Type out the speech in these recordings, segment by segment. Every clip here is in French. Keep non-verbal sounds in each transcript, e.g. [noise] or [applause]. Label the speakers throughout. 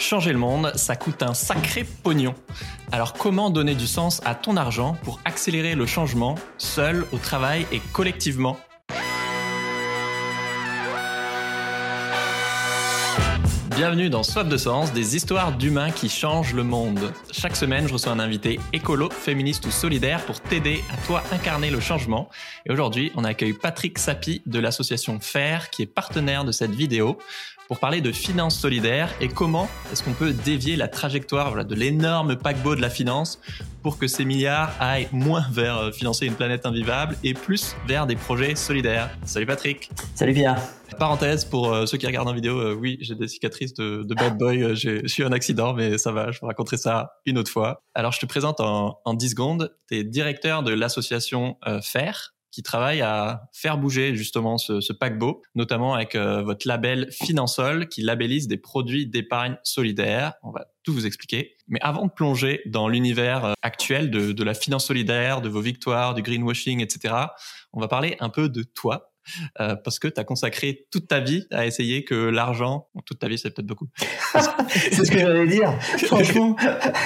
Speaker 1: Changer le monde, ça coûte un sacré pognon. Alors comment donner du sens à ton argent pour accélérer le changement, seul, au travail et collectivement? Bienvenue dans Soif de Sens, des histoires d'humains qui changent le monde. Chaque semaine, je reçois un invité écolo, féministe ou solidaire pour t'aider à toi incarner le changement. Et aujourd'hui, on accueille Patrick Sapi de l'association FAIR qui est partenaire de cette vidéo pour parler de finance solidaire et comment est-ce qu'on peut dévier la trajectoire de l'énorme paquebot de la finance pour que ces milliards aillent moins vers euh, financer une planète invivable et plus vers des projets solidaires. Salut Patrick.
Speaker 2: Salut Pierre.
Speaker 1: Parenthèse pour euh, ceux qui regardent en vidéo, euh, oui, j'ai des cicatrices de, bad boy, j'ai eu un accident, mais ça va, je vous raconterai ça une autre fois. Alors je te présente en, en 10 secondes, tu es directeur de l'association FAIR, qui travaille à faire bouger justement ce, paquebot, notamment avec euh, votre label Finansol qui labellise des produits d'épargne solidaire. On va tout vous expliquer. Mais avant de plonger dans l'univers euh, actuel de la finance solidaire, de vos victoires, du greenwashing, etc., on va parler un peu de toi, euh, parce que tu as consacré toute ta vie à essayer que l'argent, toute ta vie c'est peut-être beaucoup. [laughs]
Speaker 2: c'est ce que j'allais dire, franchement.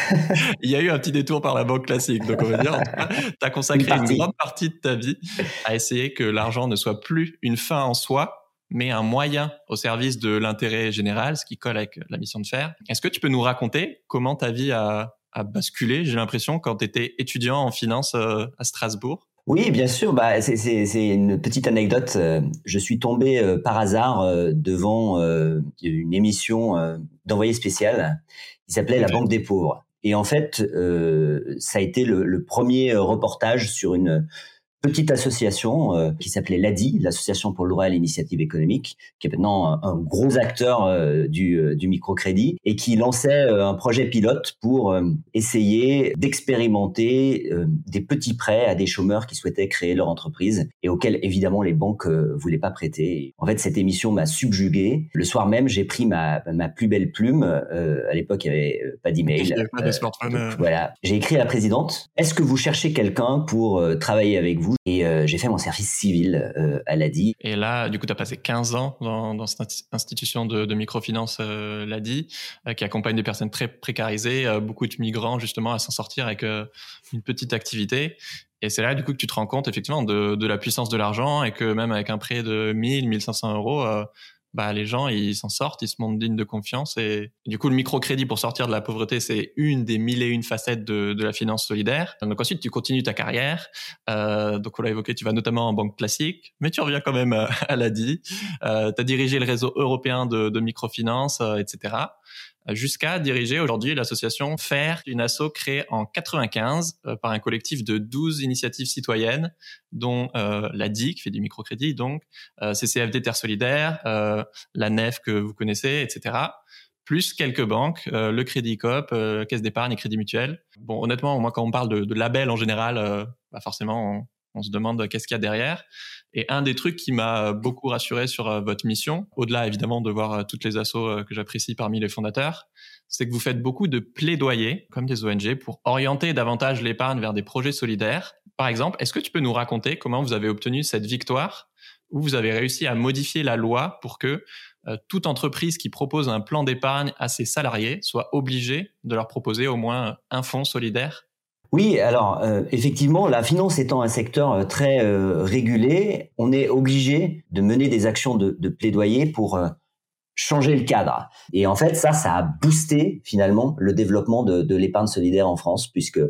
Speaker 2: [laughs]
Speaker 1: Il y a eu un petit détour par la banque classique, donc on va dire, tu as consacré une, une grande partie de ta vie à essayer que l'argent ne soit plus une fin en soi, mais un moyen au service de l'intérêt général, ce qui colle avec la mission de faire. Est-ce que tu peux nous raconter comment ta vie a, a basculé, j'ai l'impression, quand tu étais étudiant en finance euh, à Strasbourg
Speaker 2: oui, bien sûr. Bah, c'est une petite anecdote. Euh, je suis tombé euh, par hasard euh, devant une émission d'envoyé spécial qui s'appelait La Banque des pauvres. Et en fait, ça a été le, le premier reportage sur une petite association euh, qui s'appelait l'ADI, l'Association pour à l'initiative économique, qui est maintenant un, gros acteur euh, du, euh, du, microcrédit et qui lançait un projet pilote pour essayer d'expérimenter des petits prêts à des chômeurs qui souhaitaient créer leur entreprise et auxquels évidemment les banques voulaient pas prêter. En fait, cette émission m'a subjugué. Le soir même, j'ai pris ma, ma plus belle plume. à l'époque, il n'y avait pas d'email. voilà, j'ai écrit à la présidente. Est-ce que vous cherchez quelqu'un pour travailler avec vous? Et euh, j'ai fait mon service civil euh, à l'ADI.
Speaker 1: Et là, du coup, tu as passé 15 ans dans, cette institution de, microfinance, euh, l'ADI, euh, qui accompagne des personnes très précarisées, beaucoup de migrants, justement, à s'en sortir avec une petite activité. Et c'est là, du coup, que tu te rends compte, effectivement, de la puissance de l'argent et que même avec un prêt de 1000, 1500 euros, bah les gens ils s'en sortent, ils se montrent dignes de confiance et du coup le microcrédit pour sortir de la pauvreté c'est une des mille et une facettes de, de la finance solidaire. Donc ensuite tu continues ta carrière, euh, donc on l'a évoqué, tu vas notamment en banque classique, mais tu reviens quand même à l'ADI. Euh, tu as dirigé le réseau européen de, de microfinance, euh, etc jusqu'à diriger aujourd'hui l'association FAIR, une asso créée en 95 euh, par un collectif de 12 initiatives citoyennes, dont euh, la DIC, qui fait du microcrédit, donc euh, CCFD Terre Solidaire, euh, la NEF que vous connaissez, etc. Plus quelques banques, euh, le Crédit Coop, Caisse d'épargne et Crédit Mutuel. Bon, honnêtement, moi, quand on parle de, de label en général, bah forcément, on se demande qu'est-ce qu'il y a derrière. Et un des trucs qui m'a beaucoup rassuré sur euh, votre mission, au-delà évidemment de voir euh, toutes les assos euh, que j'apprécie parmi les fondateurs, c'est que vous faites beaucoup de plaidoyers, comme des ONG, pour orienter davantage l'épargne vers des projets solidaires. Par exemple, est-ce que tu peux nous raconter comment vous avez obtenu cette victoire où vous avez réussi à modifier la loi pour que toute entreprise qui propose un plan d'épargne à ses salariés soit obligée de leur proposer au moins un fonds solidaire?
Speaker 2: Oui, alors euh, effectivement, la finance étant un secteur euh, très euh, régulé, on est obligé de mener des actions de, plaidoyer pour changer le cadre. Et en fait, ça, ça a boosté finalement le développement de, de l'épargne solidaire en France, puisque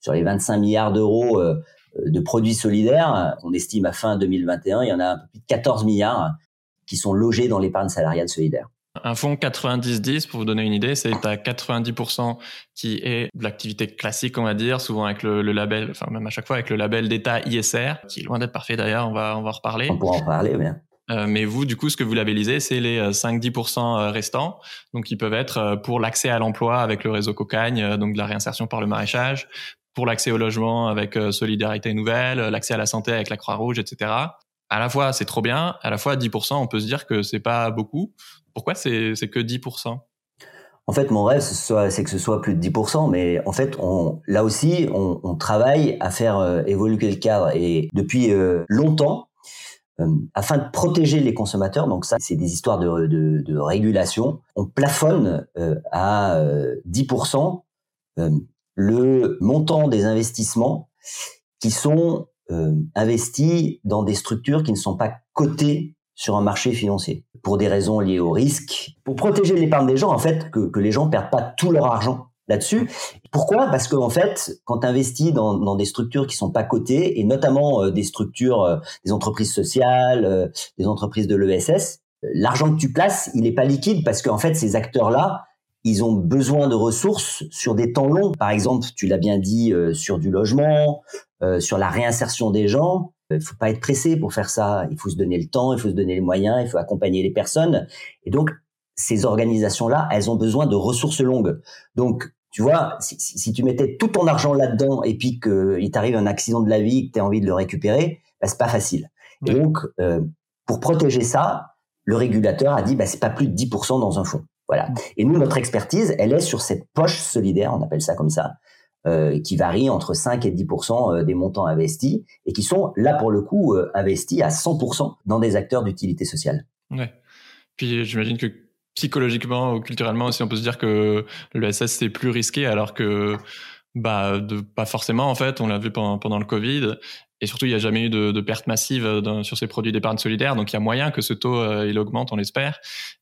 Speaker 2: sur les 25 milliards d'euros de produits solidaires, on estime à fin 2021, il y en a un peu plus de 14 milliards qui sont logés dans l'épargne salariale solidaire.
Speaker 1: Un fonds 90-10, pour vous donner une idée, c'est à 90% qui est de l'activité classique, on va dire, souvent avec le, label, enfin même à chaque fois avec le label d'État ISR, qui est loin d'être parfait d'ailleurs, on va, on va en reparler.
Speaker 2: On pourra en parler, bien.
Speaker 1: Euh, mais vous, du coup, ce que vous labellisez, c'est les 5-10% euh, euh, restants. Donc, ils peuvent être pour l'accès à l'emploi avec le réseau Cocagne, donc de la réinsertion par le maraîchage, pour l'accès au logement avec Solidarité Nouvelle, l'accès à la santé avec la Croix-Rouge, etc. À la fois, c'est trop bien. À la fois, 10%, on peut se dire que c'est pas beaucoup. Pourquoi c'est que 10%
Speaker 2: en fait, mon rêve, c'est que ce soit plus de 10%, mais en fait, là aussi, on, travaille à faire euh, évoluer le cadre. Et depuis euh, longtemps, afin de protéger les consommateurs, donc ça c'est des histoires de régulation, on plafonne à 10% le montant des investissements qui sont investis dans des structures qui ne sont pas cotées sur un marché financier pour des raisons liées au risque, pour protéger l'épargne des gens en fait que, que les gens perdent pas tout leur argent là-dessus. Pourquoi? Parce qu'en fait, quand tu investis dans, dans, des structures qui sont pas cotées, et notamment euh, des structures, euh, des entreprises sociales, euh, des entreprises de l'ESS, l'argent que tu places, il n'est pas liquide parce qu'en fait, ces acteurs-là, ils ont besoin de ressources sur des temps longs. Par exemple, tu l'as bien dit, sur du logement, sur la réinsertion des gens. Il faut pas être pressé pour faire ça. Il faut se donner le temps, il faut se donner les moyens, il faut accompagner les personnes. Et donc, ces organisations-là, elles ont besoin de ressources longues. Donc, tu vois, si, si tu mettais tout ton argent là-dedans et puis qu'il t'arrive un accident de la vie, que tu as envie de le récupérer, bah, c'est pas facile. Et donc, euh, pour protéger ça, le régulateur a dit, bah, c'est pas plus de 10% dans un fonds. Voilà. Et nous, notre expertise, elle est sur cette poche solidaire, on appelle ça comme ça, euh, qui varie entre 5 et 10% euh, des montants investis et qui sont là pour le coup euh, investis à 100% dans des acteurs d'utilité sociale.
Speaker 1: Ouais. Puis j'imagine que psychologiquement ou culturellement aussi, on peut se dire que le SS c'est plus risqué alors que bah pas forcément en fait. On l'a vu pendant, le Covid et surtout il n'y a jamais eu de, perte massive sur ces produits d'épargne solidaire. Donc il y a moyen que ce taux il augmente, on l'espère.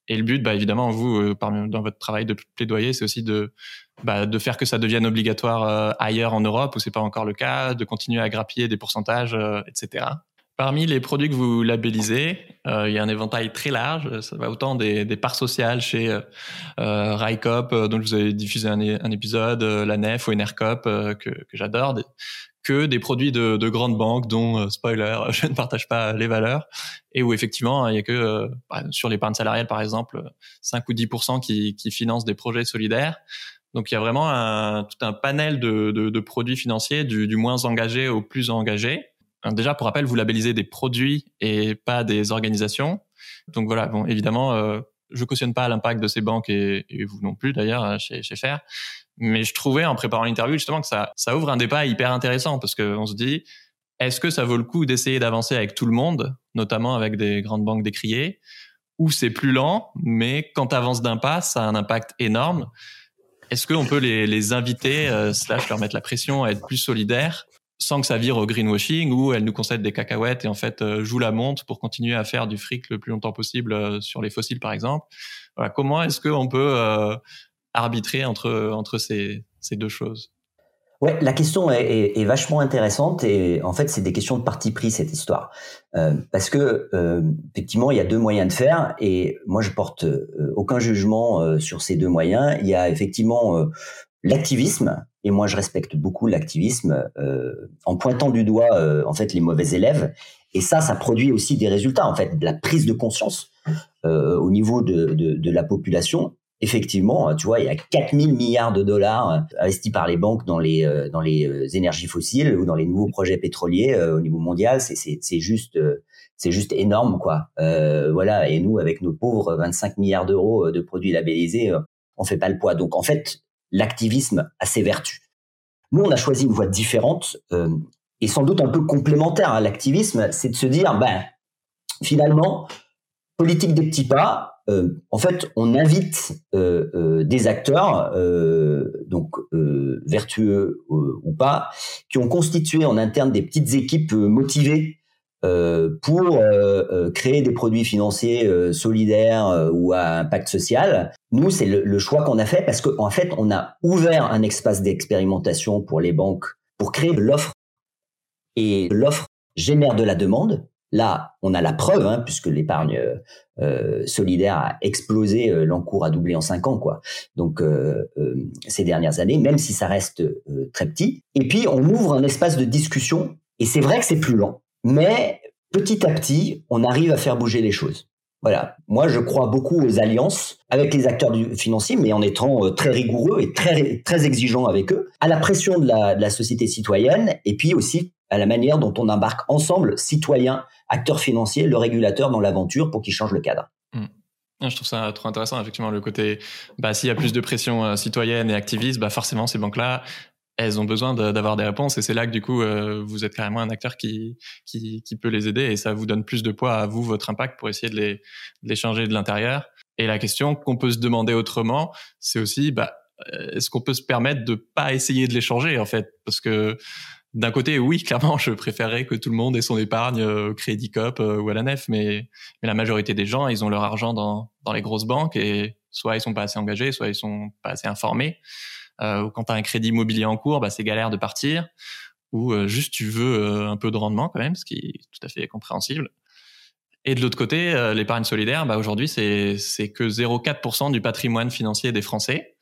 Speaker 1: Et le but, bah évidemment, vous dans votre travail de plaidoyer, c'est aussi de bah, de faire que ça devienne obligatoire euh, ailleurs en Europe où c'est pas encore le cas, de continuer à grappiller des pourcentages, etc. Parmi les produits que vous labellisez, euh, il y a un éventail très large. Ça va autant des, des parts sociales chez euh, euh Rycop, euh, dont vous avez diffusé un, un épisode, la Nef ou Enercop, que, que j'adore, que des produits de, de grandes banques, dont, spoiler, [laughs] je ne partage pas les valeurs, et où effectivement, il y a que bah, sur l'épargne salariale, par exemple, 5 ou 10 qui, qui financent des projets solidaires. Donc il y a vraiment un, tout un panel de, de, de produits financiers, du, du moins engagé au plus engagé déjà, pour rappel, vous labellisez des produits et pas des organisations. Donc voilà, bon, évidemment, euh, je cautionne pas l'impact de ces banques et, vous non plus d'ailleurs euh, chez, chez. Mais je trouvais en préparant l'interview justement que ça, ça ouvre un débat hyper intéressant parce qu'on se dit, est-ce que ça vaut le coup d'essayer d'avancer avec tout le monde, notamment avec des grandes banques décriées, ou c'est plus lent, mais quand tu d'un pas, ça a un impact énorme. Est-ce qu'on peut les, inviter, euh, slash leur mettre la pression à être plus solidaires sans que ça vire au greenwashing où elle nous concède des cacahuètes et en fait euh, joue la montre pour continuer à faire du fric le plus longtemps possible euh, sur les fossiles par exemple? Comment est-ce qu'on peut euh, arbitrer entre ces deux choses?
Speaker 2: Ouais, la question est, vachement intéressante et en fait c'est des questions de parti pris cette histoire. Euh, parce que euh, effectivement il y a deux moyens de faire et moi je porte aucun jugement sur ces deux moyens. Il y a effectivement l'activisme et moi je respecte beaucoup l'activisme euh, en pointant du doigt euh, en fait les mauvais élèves. Et ça ça produit aussi des résultats en fait de la prise de conscience euh, au niveau de, de, la population effectivement tu vois il y a 4000 milliards de dollars investis par les banques dans les dans les énergies fossiles ou dans les nouveaux projets pétroliers au niveau mondial. C'est juste c'est juste énorme quoi. Voilà. Et nous avec nos pauvres 25 milliards d'euros de produits labellisés on fait pas le poids. Donc en fait l'activisme a ses vertus. Nous, on a choisi une voie différente euh, et sans doute un peu complémentaire à l'activisme, c'est de se dire, ben, finalement, politique des petits pas, euh, en fait, on invite euh, des acteurs, donc vertueux ou pas, qui ont constitué en interne des petites équipes motivées euh, pour euh, euh, créer des produits financiers solidaires ou à impact social. Nous, c'est le, choix qu'on a fait parce qu'en en fait, on a ouvert un espace d'expérimentation pour les banques pour créer de l'offre et l'offre génère de la demande. Là, on a la preuve, hein, puisque l'épargne solidaire a explosé, l'encours a doublé en cinq ans, quoi. Donc ces dernières années, même si ça reste très petit. Et puis on ouvre un espace de discussion. Et c'est vrai que c'est plus lent. Mais petit à petit, on arrive à faire bouger les choses. Voilà. Moi, je crois beaucoup aux alliances avec les acteurs du financier, mais en étant euh, très rigoureux et très, très exigeant avec eux, à la pression de la société citoyenne et puis aussi à la manière dont on embarque ensemble, citoyens, acteurs financiers, le régulateur dans l'aventure pour qu'il change le cadre.
Speaker 1: Mmh. Je trouve ça trop intéressant, effectivement, le côté, bah, s'il y a plus de pression euh, citoyenne et activiste, bah, forcément, ces banques-là, elles ont besoin d'avoir des réponses et c'est là que du coup euh, vous êtes carrément un acteur qui, qui, peut les aider et ça vous donne plus de poids à vous votre impact pour essayer de les, changer de l'intérieur et la question qu'on peut se demander autrement c'est aussi bah est-ce qu'on peut se permettre de pas essayer de les changer en fait? Parce que d'un côté, oui, [laughs] clairement, je préférerais que tout le monde ait son épargne au euh, Crédit Cop euh, ou à la nef, mais, mais la majorité des gens, ils ont leur argent dans, dans les grosses banques et soit ils sont pas assez engagés, soit ils sont pas assez informés. Euh, quand tu as un crédit immobilier en cours, bah, c'est galère de partir. Ou euh, juste tu veux euh, un peu de rendement quand même, ce qui est tout à fait compréhensible. Et de l'autre côté, l'épargne solidaire, bah aujourd'hui, c'est, c'est que 0,4% du patrimoine financier des Français.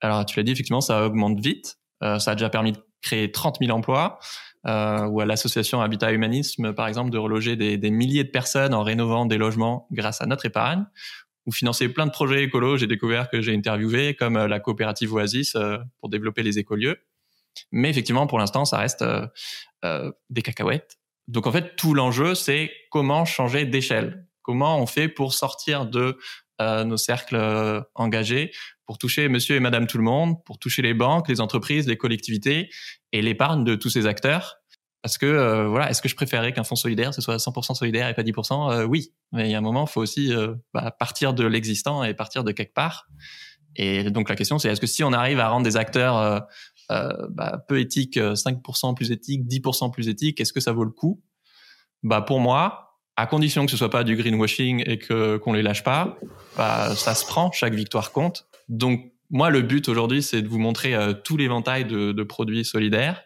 Speaker 1: Alors, tu l'as dit, effectivement, ça augmente vite. ça a déjà permis de créer 30 000 emplois. Euh, ou à l'association Habitat Humanisme, par exemple, de reloger des, des, milliers de personnes en rénovant des logements grâce à notre épargne, ou financer plein de projets écolos. J'ai découvert que j'ai interviewé, comme euh, la coopérative Oasis euh, pour développer les écolieux. Mais effectivement, pour l'instant, ça reste euh, des cacahuètes. Donc en fait, tout l'enjeu, c'est comment changer d'échelle. Comment on fait pour sortir de nos cercles engagés, pour toucher monsieur et madame tout le monde, pour toucher les banques, les entreprises, les collectivités et l'épargne de tous ces acteurs parce que euh, voilà, est-ce que je préférerais qu'un fonds solidaire ce soit 100% solidaire et pas 10% euh, Oui, mais il y a un moment, il faut aussi euh, bah, partir de l'existant et partir de quelque part. Et donc la question, c'est est-ce que si on arrive à rendre des acteurs bah, peu éthiques, 5% plus éthiques, 10% plus éthiques, est-ce que ça vaut le coup? Bah pour moi, à condition que ce soit pas du greenwashing et que qu'on les lâche pas, bah ça se prend, chaque victoire compte. Donc moi, le but aujourd'hui, c'est de vous montrer tout l'éventail de, de, produits solidaires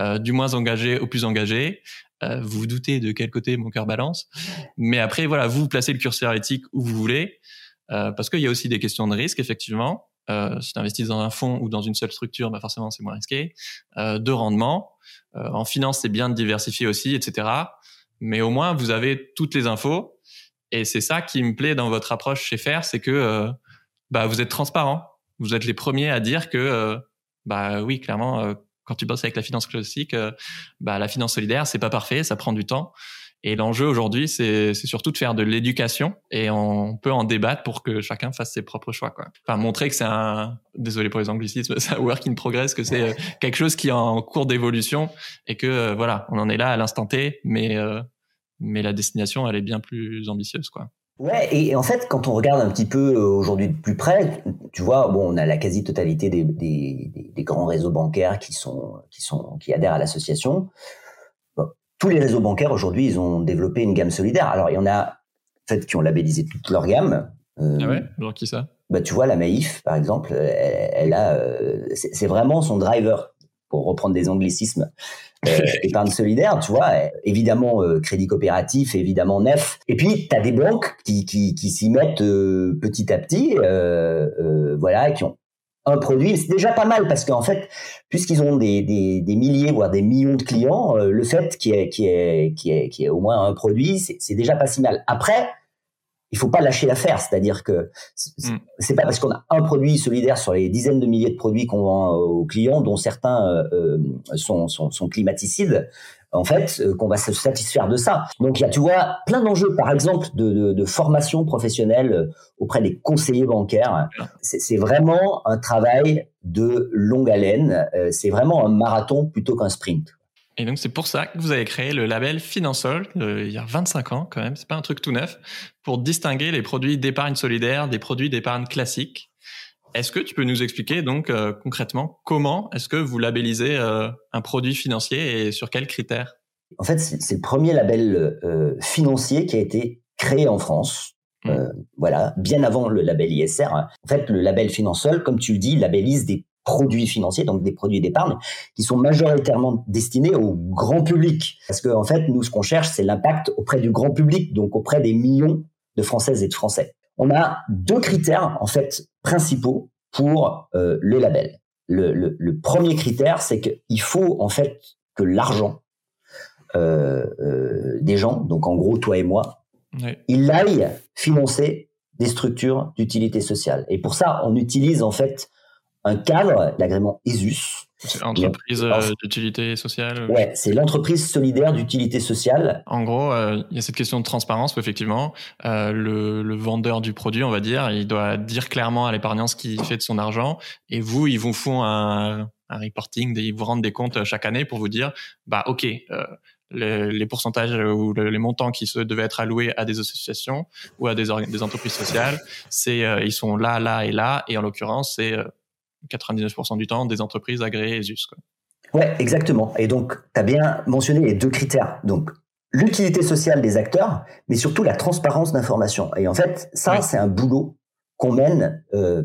Speaker 1: euh, du moins engagé au plus engagé. Euh, vous vous doutez de quel côté mon cœur balance. Mais après, voilà, vous placez le curseur éthique où vous voulez, euh, parce qu'il y a aussi des questions de risque, effectivement. Euh, si tu investis dans un fonds ou dans une seule structure, bah forcément c'est moins risqué. Euh, de rendement. Euh, en finance, c'est bien de diversifier aussi, etc. Mais au moins, vous avez toutes les infos. Et c'est ça qui me plaît dans votre approche chez Faire, c'est que bah, vous êtes transparent. Vous êtes les premiers à dire que, bah oui, clairement, quand tu bosses avec la finance classique, euh, bah, la finance solidaire, c'est pas parfait, ça prend du temps. Et l'enjeu aujourd'hui, c'est surtout de faire de l'éducation et on peut en débattre pour que chacun fasse ses propres choix. Quoi. Enfin, montrer que c'est un, désolé pour les anglicismes, [laughs] c'est un work in progress, que c'est euh, quelque chose qui est en cours d'évolution et que euh, voilà, on en est là à l'instant T, mais mais la destination, elle est bien plus ambitieuse, quoi.
Speaker 2: Ouais, et en fait, quand on regarde un petit peu euh, aujourd'hui de plus près, tu vois, bon, on a la quasi-totalité des, des, des, grands réseaux bancaires qui sont qui sont qui adhèrent à l'association. Bon, tous les réseaux bancaires aujourd'hui, ils ont développé une gamme solidaire. Alors, il y en a en fait qui ont labellisé toute leur gamme.
Speaker 1: Euh, ah ouais, genre qui ça?
Speaker 2: Bah, tu vois, la Maïf, par exemple, elle, elle a, euh, c'est vraiment son driver pour reprendre des anglicismes, euh, [laughs] épargne solidaire, tu vois, évidemment euh, crédit coopératif, évidemment nef. Et puis tu as des banques qui, qui, qui s'y mettent euh, petit à petit, euh, voilà, qui ont un produit. C'est déjà pas mal parce qu'en fait, puisqu'ils ont des, des, des, milliers voire des millions de clients, le fait qu'il y qu'il y ait au moins un produit, c'est déjà pas si mal. Après, il faut pas lâcher l'affaire. C'est-à-dire que mm. c'est pas parce qu'on a un produit solidaire sur les dizaines de milliers de produits qu'on vend euh, aux clients, dont certains euh, euh, sont, sont, sont, climaticides, en fait, qu'on va se satisfaire de ça. Donc, il y a, tu vois, plein d'enjeux, par exemple, de, de, de, formation professionnelle auprès des conseillers bancaires. C'est vraiment un travail de longue haleine. C'est vraiment un marathon plutôt qu'un sprint.
Speaker 1: Et donc c'est pour ça que vous avez créé le label Finansol il y a 25 ans quand même, c'est pas un truc tout neuf, pour distinguer les produits d'épargne solidaire des produits d'épargne classique. Est-ce que tu peux nous expliquer donc euh, concrètement comment est-ce que vous labellisez euh, un produit financier et sur quels critères?
Speaker 2: En fait, c'est le premier label euh, financier qui a été créé en France. Mmh. voilà, bien avant le label ISR. En fait, le label Finansol, comme tu le dis, labellise des produits financiers, donc des produits d'épargne, qui sont majoritairement destinés au grand public. Parce qu'en en fait, nous, ce qu'on cherche, c'est l'impact auprès du grand public, donc auprès des millions de Françaises et de Français. On a deux critères, en fait, principaux pour euh, le label. Le, le, le premier critère, c'est qu'il faut, en fait, que l'argent euh, euh, des gens, donc en gros, toi et moi, oui. il aille financer des structures d'utilité sociale. Et pour ça, on utilise, en fait, un cadre, l'agrément ESUS.
Speaker 1: C'est l'entreprise euh, d'utilité sociale.
Speaker 2: Ouais, c'est l'entreprise solidaire d'utilité sociale.
Speaker 1: En gros, euh, il y a cette question de transparence où effectivement, euh, le, le, vendeur du produit, on va dire, il doit dire clairement à l'épargnant ce qu'il fait de son argent, et vous, ils vous font un, un reporting, ils vous rendent des comptes chaque année pour vous dire, bah ok, les, pourcentages ou les montants qui se devaient être alloués à des associations ou à des, des entreprises sociales, c'est ils sont là, là et là, et en l'occurrence c'est 99% du temps des entreprises agréées ESUS. Quoi.
Speaker 2: Ouais, exactement. Et donc, tu as bien mentionné les deux critères. Donc, l'utilité sociale des acteurs, mais surtout la transparence d'information. Et en fait, ça, c'est un boulot qu'on mène euh,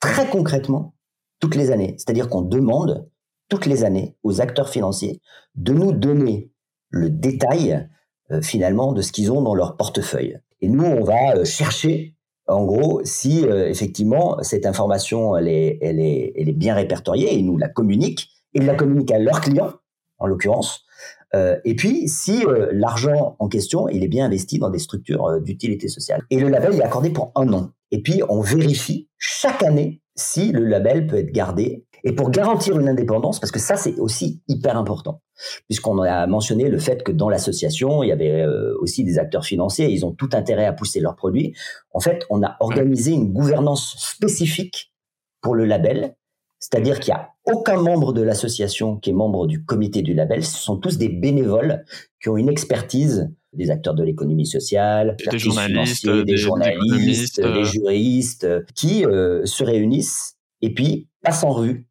Speaker 2: très concrètement toutes les années. C'est-à-dire qu'on demande toutes les années aux acteurs financiers de nous donner le détail euh, finalement de ce qu'ils ont dans leur portefeuille. Et nous, on va euh, chercher en gros, si effectivement cette information elle est, bien répertoriée et nous la communiquent, et la communiquent à leurs clients, en l'occurrence, euh, et puis, si euh, l'argent en question, il est bien investi dans des structures euh, d'utilité sociale. Et le label est accordé pour un an. Et puis, on vérifie chaque année si le label peut être gardé. Et pour garantir une indépendance, parce que ça, c'est aussi hyper important, puisqu'on a mentionné le fait que dans l'association, il y avait aussi des acteurs financiers, ils ont tout intérêt à pousser leurs produits. En fait, on a organisé une gouvernance spécifique pour le label c'est-à-dire qu'il n'y a aucun membre de l'association qui est membre du comité du label. Ce sont tous des bénévoles qui ont une expertise des acteurs de l'économie sociale,
Speaker 1: des journalistes,
Speaker 2: des, journalistes, des juristes, qui euh, se réunissent et puis passent en revue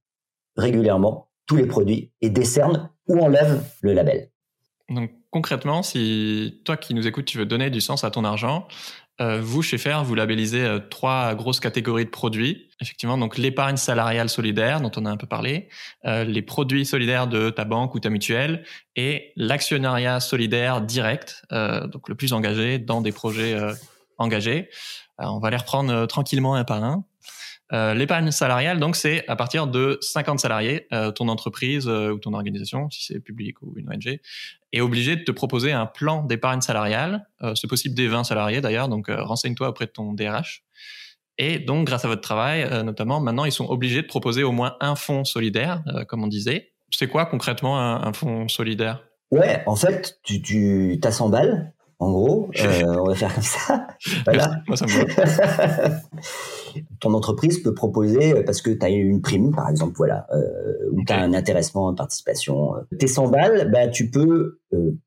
Speaker 2: régulièrement tous les produits et décernent ou enlèvent le label.
Speaker 1: Donc concrètement, si toi qui nous écoutes, tu veux donner du sens à ton argent, euh, vous, chez Fer, vous labellisez euh, trois grosses catégories de produits. Effectivement, donc l'épargne salariale solidaire, dont on a un peu parlé, euh, les produits solidaires de ta banque ou ta mutuelle, et l'actionnariat solidaire direct, donc le plus engagé dans des projets engagés. on va les reprendre tranquillement un par un. Euh, l'épargne salariale, donc, c'est à partir de 50 salariés, euh, ton entreprise euh, ou ton organisation, si c'est public ou une ONG, est obligé de te proposer un plan d'épargne salariale. c'est possible des 20 salariés d'ailleurs, donc renseigne-toi auprès de ton DRH. Et donc, grâce à votre travail, notamment, maintenant, ils sont obligés de proposer au moins un fonds solidaire, comme on disait. C'est quoi concrètement un, fonds solidaire?
Speaker 2: Ouais, en fait, tu, tu as 100 balles, en gros, [laughs] on va faire comme ça. [laughs] Voilà. Moi, ça me [laughs] ton entreprise peut proposer, euh, parce que tu as une prime, par exemple, voilà, euh, ou tu as un intéressement, une participation. Euh, tes 100 balles, bah, tu peux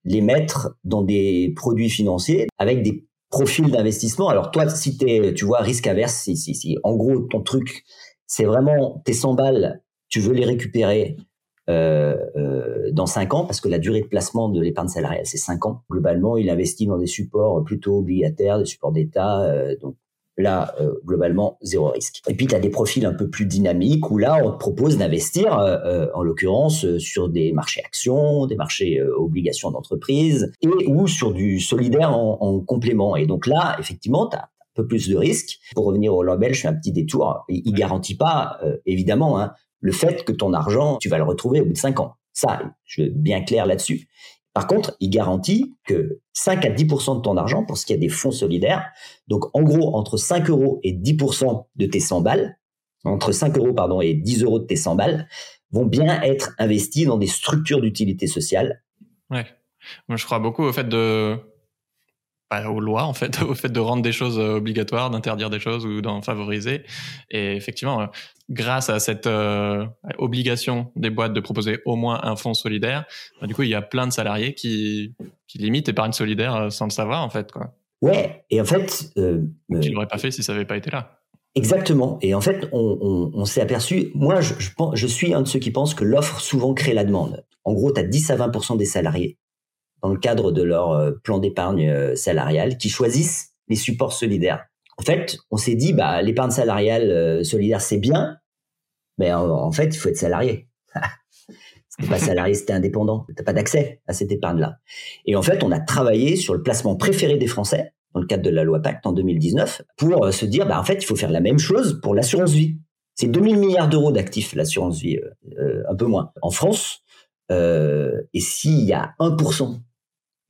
Speaker 2: les mettre dans des produits financiers avec des profils d'investissement. Alors toi, si es, tu vois, risque averse, si, si, si, en gros, ton truc, c'est vraiment tes 100 balles, tu veux les récupérer euh, euh, dans 5 ans, parce que la durée de placement de l'épargne salariale, c'est 5 ans. Globalement, il investit dans des supports plutôt obligataires, des supports d'État, euh, donc Là, euh, globalement, zéro risque. Et puis, tu as des profils un peu plus dynamiques où là, on te propose d'investir, euh, euh, en l'occurrence, sur des marchés actions, des marchés obligations d'entreprise et ou sur du solidaire en, complément. Et donc là, effectivement, tu as un peu plus de risques. Pour revenir au label, je fais un petit détour. Il, il garantit pas, évidemment, hein, le fait que ton argent, tu vas le retrouver au bout de cinq ans. Ça, je suis bien clair là-dessus. Par contre, il garantit que 5 à 10% de ton argent, pour ce qui est des fonds solidaires, donc en gros, entre 5 euros et 10% de tes 100 balles, entre 5 euros pardon, et 10 euros de tes 100 balles, vont bien être investis dans des structures d'utilité sociale.
Speaker 1: Ouais. Moi, je crois beaucoup au fait de, aux lois en fait, [laughs] au fait de rendre des choses euh, obligatoires, d'interdire des choses ou d'en favoriser. Et effectivement, euh, grâce à cette euh, obligation des boîtes de proposer au moins un fonds solidaire, bah, du coup, il y a plein de salariés qui, qui limitent épargne solidaire sans le savoir en fait. Quoi.
Speaker 2: Ouais, et en fait... Euh,
Speaker 1: Qui l'auraient pas fait si ça n'avait pas été là.
Speaker 2: Exactement. Et en fait, on, on, on s'est aperçu, moi, je, je, je suis un de ceux qui pensent que l'offre souvent crée la demande. En gros, tu as 10 à 20 des salariés dans le cadre de leur euh, plan d'épargne euh, salariale qui choisissent les supports solidaires. En fait, on s'est dit, bah, l'épargne salariale euh, solidaire, c'est bien, mais en, fait, il faut être salarié. [laughs] si pas salarié, c'était indépendant. T'as pas d'accès à cette épargne-là. Et en fait, on a travaillé sur le placement préféré des Français dans le cadre de la loi Pacte en 2019 pour se dire, bah, en fait, il faut faire la même chose pour l'assurance vie. C'est 2000 milliards d'euros d'actifs, l'assurance vie, un peu moins. En France, et s'il y a 1%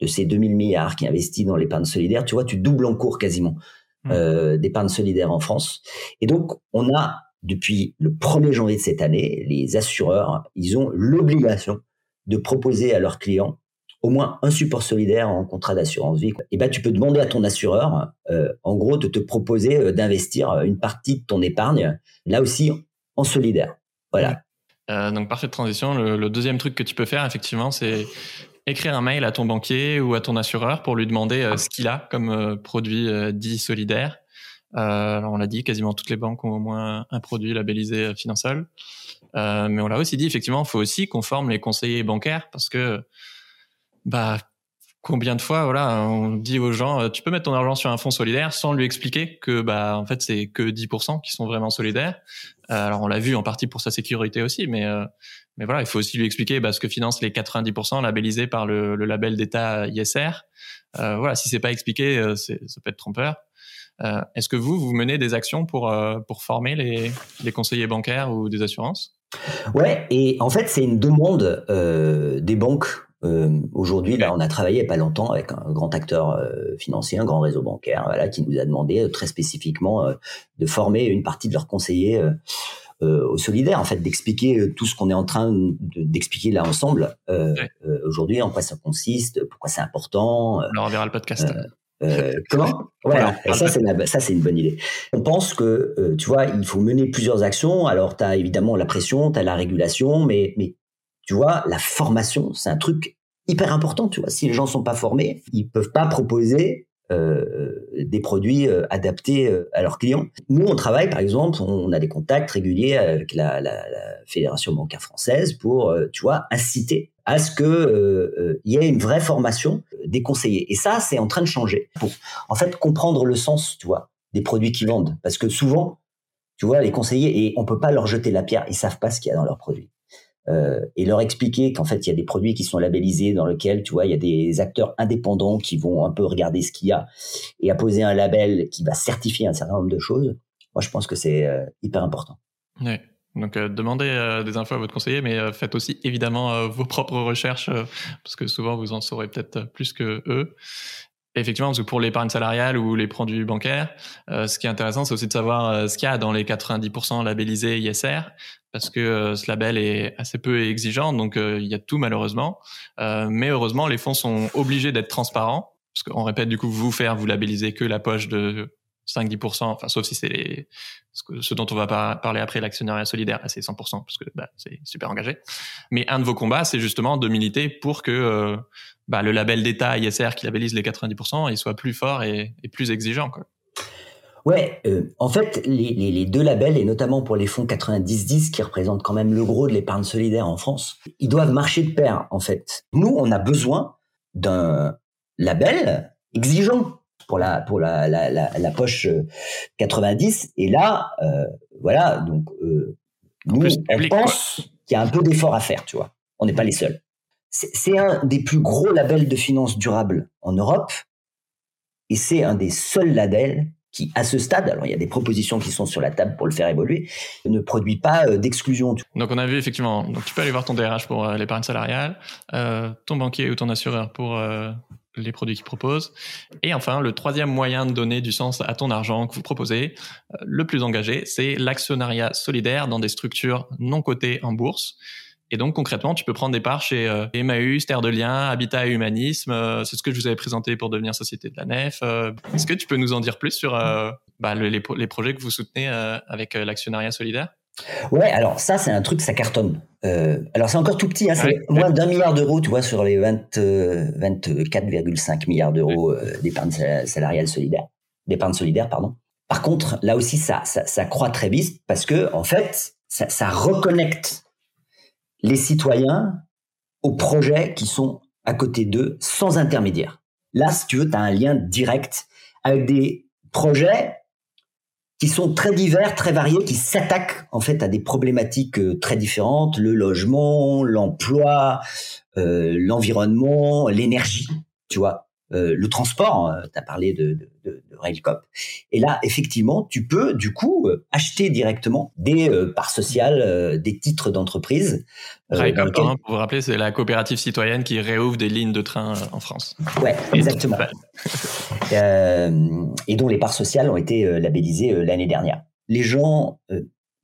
Speaker 2: de ces 2000 milliards qui investit dans l'épargne solidaire, tu vois, tu doubles en cours quasiment mmh. euh, d'épargne solidaire en France. Et donc, on a, depuis le 1er janvier de cette année, les assureurs, ils ont l'obligation de proposer à leurs clients au moins un support solidaire en contrat d'assurance vie. Et ben, tu peux demander à ton assureur, euh, en gros, de te proposer euh, d'investir une partie de ton épargne, là aussi, en solidaire. Voilà.
Speaker 1: Euh, donc parfaite transition. Le, deuxième truc que tu peux faire, effectivement, c'est écrire un mail à ton banquier ou à ton assureur pour lui demander euh, ce qu'il a comme euh, produit dit solidaire. alors on l'a dit, quasiment toutes les banques ont au moins un produit labellisé Financial. mais on l'a aussi dit, effectivement, il faut aussi qu'on forme les conseillers bancaires parce que bah combien de fois voilà on dit aux gens tu peux mettre ton argent sur un fonds solidaire sans lui expliquer que bah en fait c'est que 10% qui sont vraiment solidaires euh, alors on l'a vu en partie pour sa sécurité aussi, mais euh, mais voilà, il faut aussi lui expliquer bah, ce que financent les 90% labellisés par le, le label d'État ISR. Euh, voilà, si c'est pas expliqué, euh, ça peut être trompeur. Euh, Est-ce que vous, vous menez des actions pour, pour former les, les conseillers bancaires ou des assurances?
Speaker 2: Ouais, et en fait, c'est une demande euh, des banques euh, Aujourd'hui, là, on a travaillé il n'y a pas longtemps avec un grand acteur euh, financier, un grand réseau bancaire, voilà, qui nous a demandé euh, très spécifiquement euh, de former une partie de leurs conseillers au solidaire, en fait, d'expliquer tout ce qu'on est en train d'expliquer là ensemble aujourd'hui, en quoi ça consiste, pourquoi c'est important.
Speaker 1: on leur enverra le podcast.
Speaker 2: Euh, [laughs] comment? Voilà, ça c'est ça c'est une bonne idée. On pense que tu vois, il faut mener plusieurs actions. Alors tu as évidemment la pression, tu as la régulation, mais mais tu vois, la formation, c'est un truc hyper important, tu vois. Si les gens sont pas formés, ils peuvent pas proposer euh, des produits euh, adaptés euh, à leurs clients. Nous, on travaille, par exemple, on a des contacts réguliers avec la, la, Fédération bancaire française pour, tu vois, inciter à ce que il y ait une vraie formation des conseillers. Et ça, c'est en train de changer pour, en fait, comprendre le sens, tu vois, des produits qu'ils vendent. Parce que souvent, tu vois, les conseillers, et on peut pas leur jeter la pierre, ils savent pas ce qu'il y a dans leurs produits. Euh, et leur expliquer qu'en fait il y a des produits qui sont labellisés dans lesquels tu vois il y a des acteurs indépendants qui vont un peu regarder ce qu'il y a et apposer un label qui va certifier un certain nombre de choses. Moi je pense que c'est euh, hyper important.
Speaker 1: Donc euh, demandez des infos à votre conseiller, mais faites aussi évidemment vos propres recherches parce que souvent vous en saurez peut-être plus que eux. Effectivement, parce que pour l'épargne salariale ou les produits bancaires, ce qui est intéressant, c'est aussi de savoir ce qu'il y a dans les 90% labellisés ISR, parce que euh, ce label est assez peu exigeant, donc il y a tout malheureusement. mais heureusement, les fonds sont obligés d'être transparents, parce qu'on répète du coup, vous faire, vous labellisez que la poche de 5-10%, enfin sauf si c'est les, ce, dont on va parler après, l'actionnariat solidaire, c'est 100%, parce que bah, c'est super engagé. Mais un de vos combats, c'est justement de militer pour que bah, le label d'État ISR qui labellise les 90%, il soit plus fort et, plus exigeant. Quoi.
Speaker 2: Ouais, euh, en fait, les, deux labels, et notamment pour les fonds 90-10, qui représentent quand même le gros de l'épargne solidaire en France, ils doivent marcher de pair, en fait. Nous, on a besoin d'un label exigeant pour la, pour la, la, poche 90. Euh, et là, euh, voilà, donc, nous, on pense qu'il y a un peu d'effort à faire, tu vois. On n'est pas les seuls. C'est un des plus gros labels de finances durables en Europe et c'est un des seuls labels qui, à ce stade, alors il y a des propositions qui sont sur la table pour le faire évoluer, ne produit pas euh, d'exclusion.
Speaker 1: Donc on a vu effectivement, donc tu peux aller voir ton DRH pour euh, l'épargne salariale, euh, ton banquier ou ton assureur pour les produits qu'il propose, et enfin le troisième moyen de donner du sens à ton argent que vous proposez, le plus engagé, c'est l'actionnariat solidaire dans des structures non cotées en bourse. Et donc concrètement, tu peux prendre des parts chez euh, Emmaüs, Terre de Liens, Habitat et Humanisme. Euh, c'est ce que je vous avais présenté pour devenir société de la Nef. Euh, est-ce que tu peux nous en dire plus sur bah, les, les, projets que vous soutenez avec l'actionnariat solidaire?
Speaker 2: Ouais, alors ça, c'est un truc, ça cartonne. alors c'est encore tout petit, hein, c'est moins d'un milliard d'euros, tu vois, sur les 24,5 milliards d'euros d'épargne salariale solidaire, d'épargne solidaire, pardon. Par contre, là aussi, ça, ça, ça croît très vite parce que, en fait, ça, ça reconnecte les citoyens aux projets qui sont à côté d'eux sans intermédiaire. Là, si tu veux, tu as un lien direct avec des projets qui sont très divers, très variés, qui s'attaquent en fait à des problématiques euh, très différentes, le logement, l'emploi, euh, l'environnement, l'énergie, tu vois. Euh, le transport, euh, tu as parlé de, de, de, Railcop. Et là, effectivement, tu peux du coup euh, acheter directement des parts sociales, des titres d'entreprise.
Speaker 1: Railcop, pour vous rappeler, c'est la coopérative citoyenne qui réouvre des lignes de train en France.
Speaker 2: Ouais, exactement. et dont les parts sociales ont été labellisées l'année dernière. Les gens,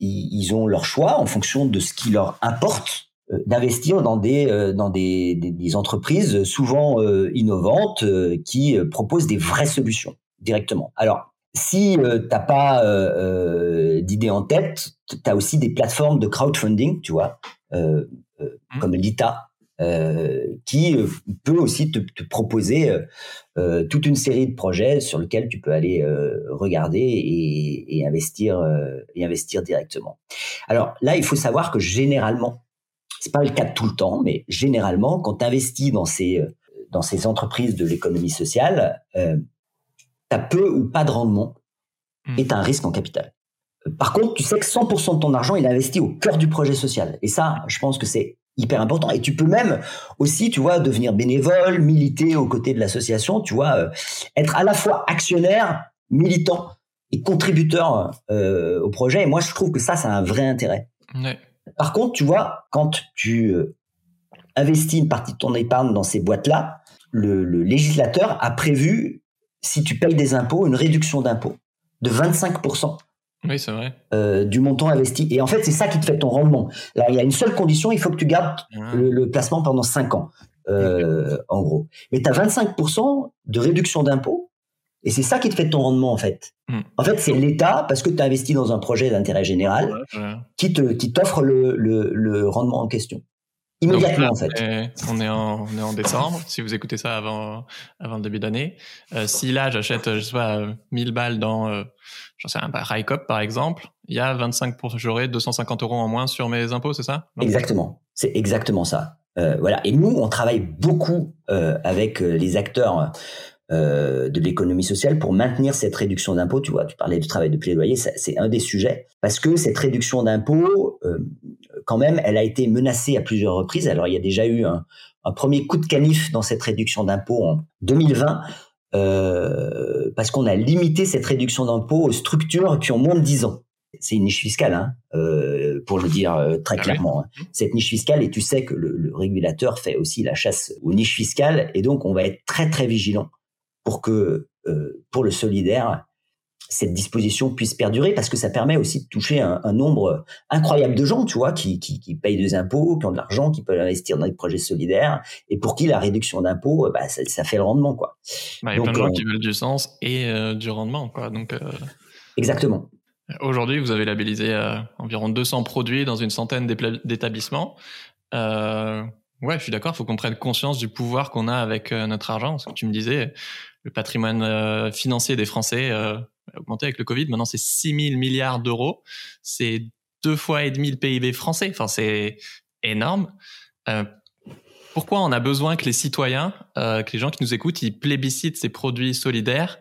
Speaker 2: ils ont leur choix en fonction de ce qui leur importe euh, d'investir dans des euh, dans des, des, entreprises souvent euh, innovantes qui proposent des vraies solutions directement. Alors si t'as pas d'idée en tête, tu as aussi des plateformes de crowdfunding, tu vois, mmh. comme l'ITA, qui peut aussi te, proposer toute une série de projets sur lesquels tu peux aller regarder et, et investir et investir directement. Alors là, il faut savoir que généralement, c'est pas le cas tout le temps, mais généralement, quand tu investis dans ces dans ces entreprises de l'économie sociale, euh, tu as peu ou pas de rendement hmm. et tu as un risque en capital. Par contre, tu sais que 100% de ton argent, il est investi au cœur du projet social. Et ça, je pense que c'est hyper important. Et tu peux même aussi, tu vois, devenir bénévole, militer aux côtés de l'association, tu vois, euh, être à la fois actionnaire, militant et contributeur euh, au projet. Et moi, je trouve que ça, ça a un vrai intérêt. Par contre, tu vois, quand tu euh, investis une partie de ton épargne dans ces boîtes-là, le, législateur a prévu, si tu payes des impôts, une réduction d'impôts de 25%.
Speaker 1: Oui, c'est vrai.
Speaker 2: Euh, du montant investi. Et en fait, c'est ça qui te fait ton rendement. Alors, il y a une seule condition, il faut que tu gardes le, placement pendant 5 ans, euh, en gros. Mais tu as 25% de réduction d'impôts, et c'est ça qui te fait ton rendement, en fait. Hmm. En fait, c'est l'État, parce que tu as investi dans un projet d'intérêt général, qui t'offre le, le rendement en question. Immédiatement, en fait.
Speaker 1: On est en, on est en décembre. Si vous écoutez ça avant, avant le début d'année, euh, si là j'achète, je sais pas, 1000 balles dans, euh, j'en sais un, Rycop par exemple, il y a 25 pour, j'aurai 250 euros en moins sur mes impôts, c'est ça?
Speaker 2: Exactement. C'est exactement ça. Euh, voilà. Et nous, on travaille beaucoup euh, avec les acteurs euh, de l'économie sociale pour maintenir cette réduction d'impôt. Tu vois, tu parlais du travail de plaidoyer, c'est un des sujets parce que cette réduction d'impôt, euh, quand même, elle a été menacée à plusieurs reprises. Alors il y a déjà eu un, premier coup de canif dans cette réduction d'impôt en 2020. Euh, parce qu'on a limité cette réduction d'impôt aux structures qui ont moins de 10 ans. C'est une niche fiscale, hein, euh, pour le dire euh, très ah clairement. Hein. Cette niche fiscale, et tu sais que le, le, régulateur fait aussi la chasse aux niches fiscales, et donc on va être très très vigilant pour que euh, pour le solidaire cette disposition puisse perdurer parce que ça permet aussi de toucher un, nombre incroyable de gens, tu vois, qui, qui, payent des impôts, qui ont de l'argent, qui peuvent investir dans des projets solidaires et pour qui la réduction d'impôts, bah, ça, fait le rendement, quoi.
Speaker 1: Bah, il y a plein de gens qui veulent du sens et euh, du rendement, quoi. Donc, euh,
Speaker 2: Exactement.
Speaker 1: Aujourd'hui, vous avez labellisé environ 200 produits dans une centaine d'établissements. Ouais, je suis d'accord. Il faut qu'on prenne conscience du pouvoir qu'on a avec notre argent. Ce que tu me disais, le patrimoine euh, financier des Français euh, a augmenté avec le Covid. Maintenant, c'est 6 000 milliards d'euros. C'est deux fois et demi le PIB français. Enfin, c'est énorme. Euh, pourquoi on a besoin que les citoyens, que les gens qui nous écoutent, ils plébiscitent ces produits solidaires?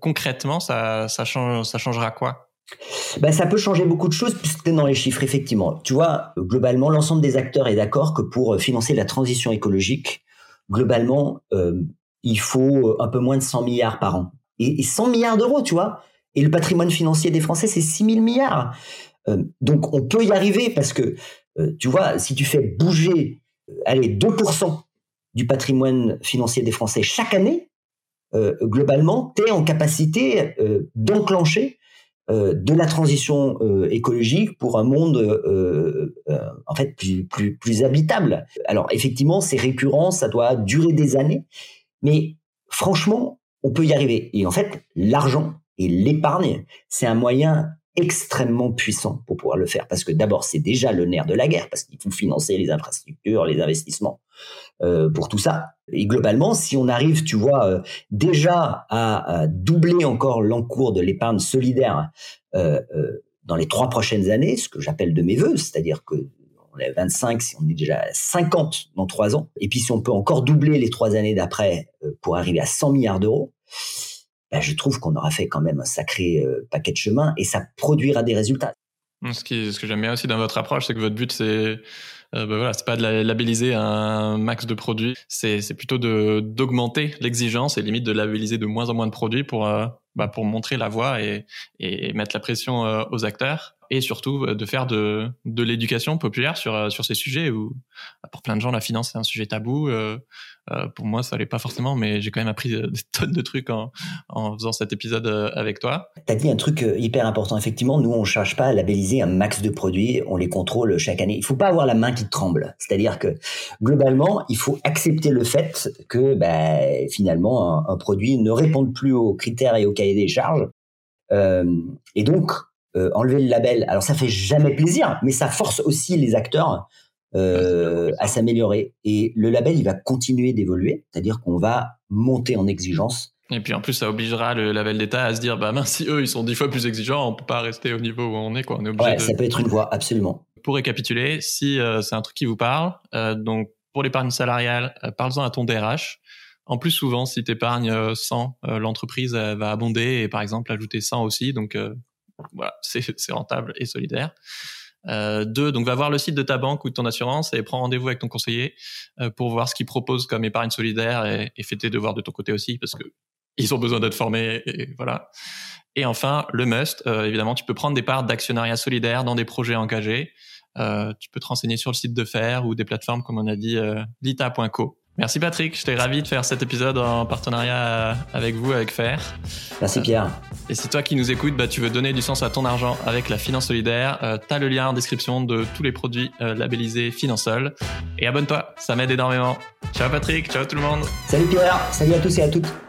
Speaker 1: Concrètement, ça, ça, change, ça changera quoi?
Speaker 2: Ben, ça peut changer beaucoup de choses puisque dans les chiffres, effectivement. Tu vois, globalement, l'ensemble des acteurs est d'accord que pour financer la transition écologique, globalement, il faut euh, un peu moins de 100 milliards par an. Et, 100 milliards d'euros, tu vois. Et le patrimoine financier des Français, c'est 6 000 milliards. Euh, donc on peut y arriver parce que, euh, tu vois, si tu fais bouger, allez, 2% du patrimoine financier des Français chaque année, globalement, tu es en capacité d'enclencher de la transition écologique pour un monde en fait plus, plus, plus habitable. Alors effectivement, c'est récurrent, ça doit durer des années, mais franchement, on peut y arriver. Et en fait, l'argent et l'épargne, c'est un moyen extrêmement puissant pour pouvoir le faire. Parce que d'abord, c'est déjà le nerf de la guerre, parce qu'il faut financer les infrastructures, les investissements euh, pour tout ça. Et globalement, si on arrive, tu vois, euh, déjà à, doubler encore l'encours de l'épargne solidaire euh, dans les trois prochaines années, ce que j'appelle de mes voeux, c'est-à-dire que on est 25, si on est déjà à 50 dans trois ans, et puis si on peut encore doubler les trois années d'après euh, pour arriver à 100 milliards d'euros, ben je trouve qu'on aura fait quand même un sacré euh, paquet de chemin et ça produira des résultats.
Speaker 1: Ce, qui, ce que j'aime bien aussi dans votre approche, c'est que votre but, c'est euh, ben voilà, c'est pas de labelliser un max de produits, c'est plutôt de d'augmenter l'exigence et limite de labelliser de moins en moins de produits pour euh, bah, pour montrer la voie et, et mettre la pression aux acteurs et surtout euh, de faire de, l'éducation populaire sur, euh, sur ces sujets où bah, pour plein de gens la finance c'est un sujet tabou. Euh, euh, pour moi ça l'est pas forcément, mais j'ai quand même appris [laughs] des tonnes de trucs en, faisant cet épisode avec toi.
Speaker 2: Tu as dit un truc hyper important. Effectivement, nous on cherche pas à labelliser un max de produits, on les contrôle chaque année. Il faut pas avoir la main qui tremble. C'est-à-dire que globalement, il faut accepter le fait que bah, finalement un, produit ne réponde plus aux critères et aux cahiers des charges. Euh, et donc, euh, enlever le label. Alors ça fait jamais plaisir, mais ça force aussi les acteurs euh, à s'améliorer. Et le label, il va continuer d'évoluer, c'est-à-dire qu'on va monter en exigence.
Speaker 1: Et puis en plus, ça obligera le label d'État à se dire, bah mince, si eux, ils sont dix fois plus exigeants, on peut pas rester au niveau où on est, quoi. On est
Speaker 2: obligé ouais, ça peut être une voie, absolument.
Speaker 1: Pour récapituler, si euh, c'est un truc qui vous parle, donc pour l'épargne salariale, parle-en à ton DRH. En plus, souvent, si tu épargnes 100, l'entreprise va abonder et par exemple ajouter 100 aussi. Donc voilà, [laughs] c'est rentable et solidaire. Euh, deux, donc va voir le site de ta banque ou de ton assurance et prends rendez-vous avec ton conseiller euh, pour voir ce qu'il propose comme épargne solidaire et, et fais tes devoirs de ton côté aussi parce que ils ont besoin d'être formés et voilà. Et enfin, le must, euh, évidemment, tu peux prendre des parts d'actionnariat solidaire dans des projets engagés. Euh, tu peux te renseigner sur le site de FAIR ou des plateformes comme on a dit euh, lita.co. Merci Patrick, j'étais ravi de faire cet épisode en partenariat avec vous, avec Fer.
Speaker 2: Merci Pierre.
Speaker 1: Et si toi qui nous écoutes, bah, tu veux donner du sens à ton argent avec la finance solidaire, euh, tu as le lien en description de tous les produits euh, labellisés Finansol. Et abonne-toi, ça m'aide énormément. Ciao Patrick, ciao tout le monde.
Speaker 2: Salut Pierre, salut à tous et à toutes.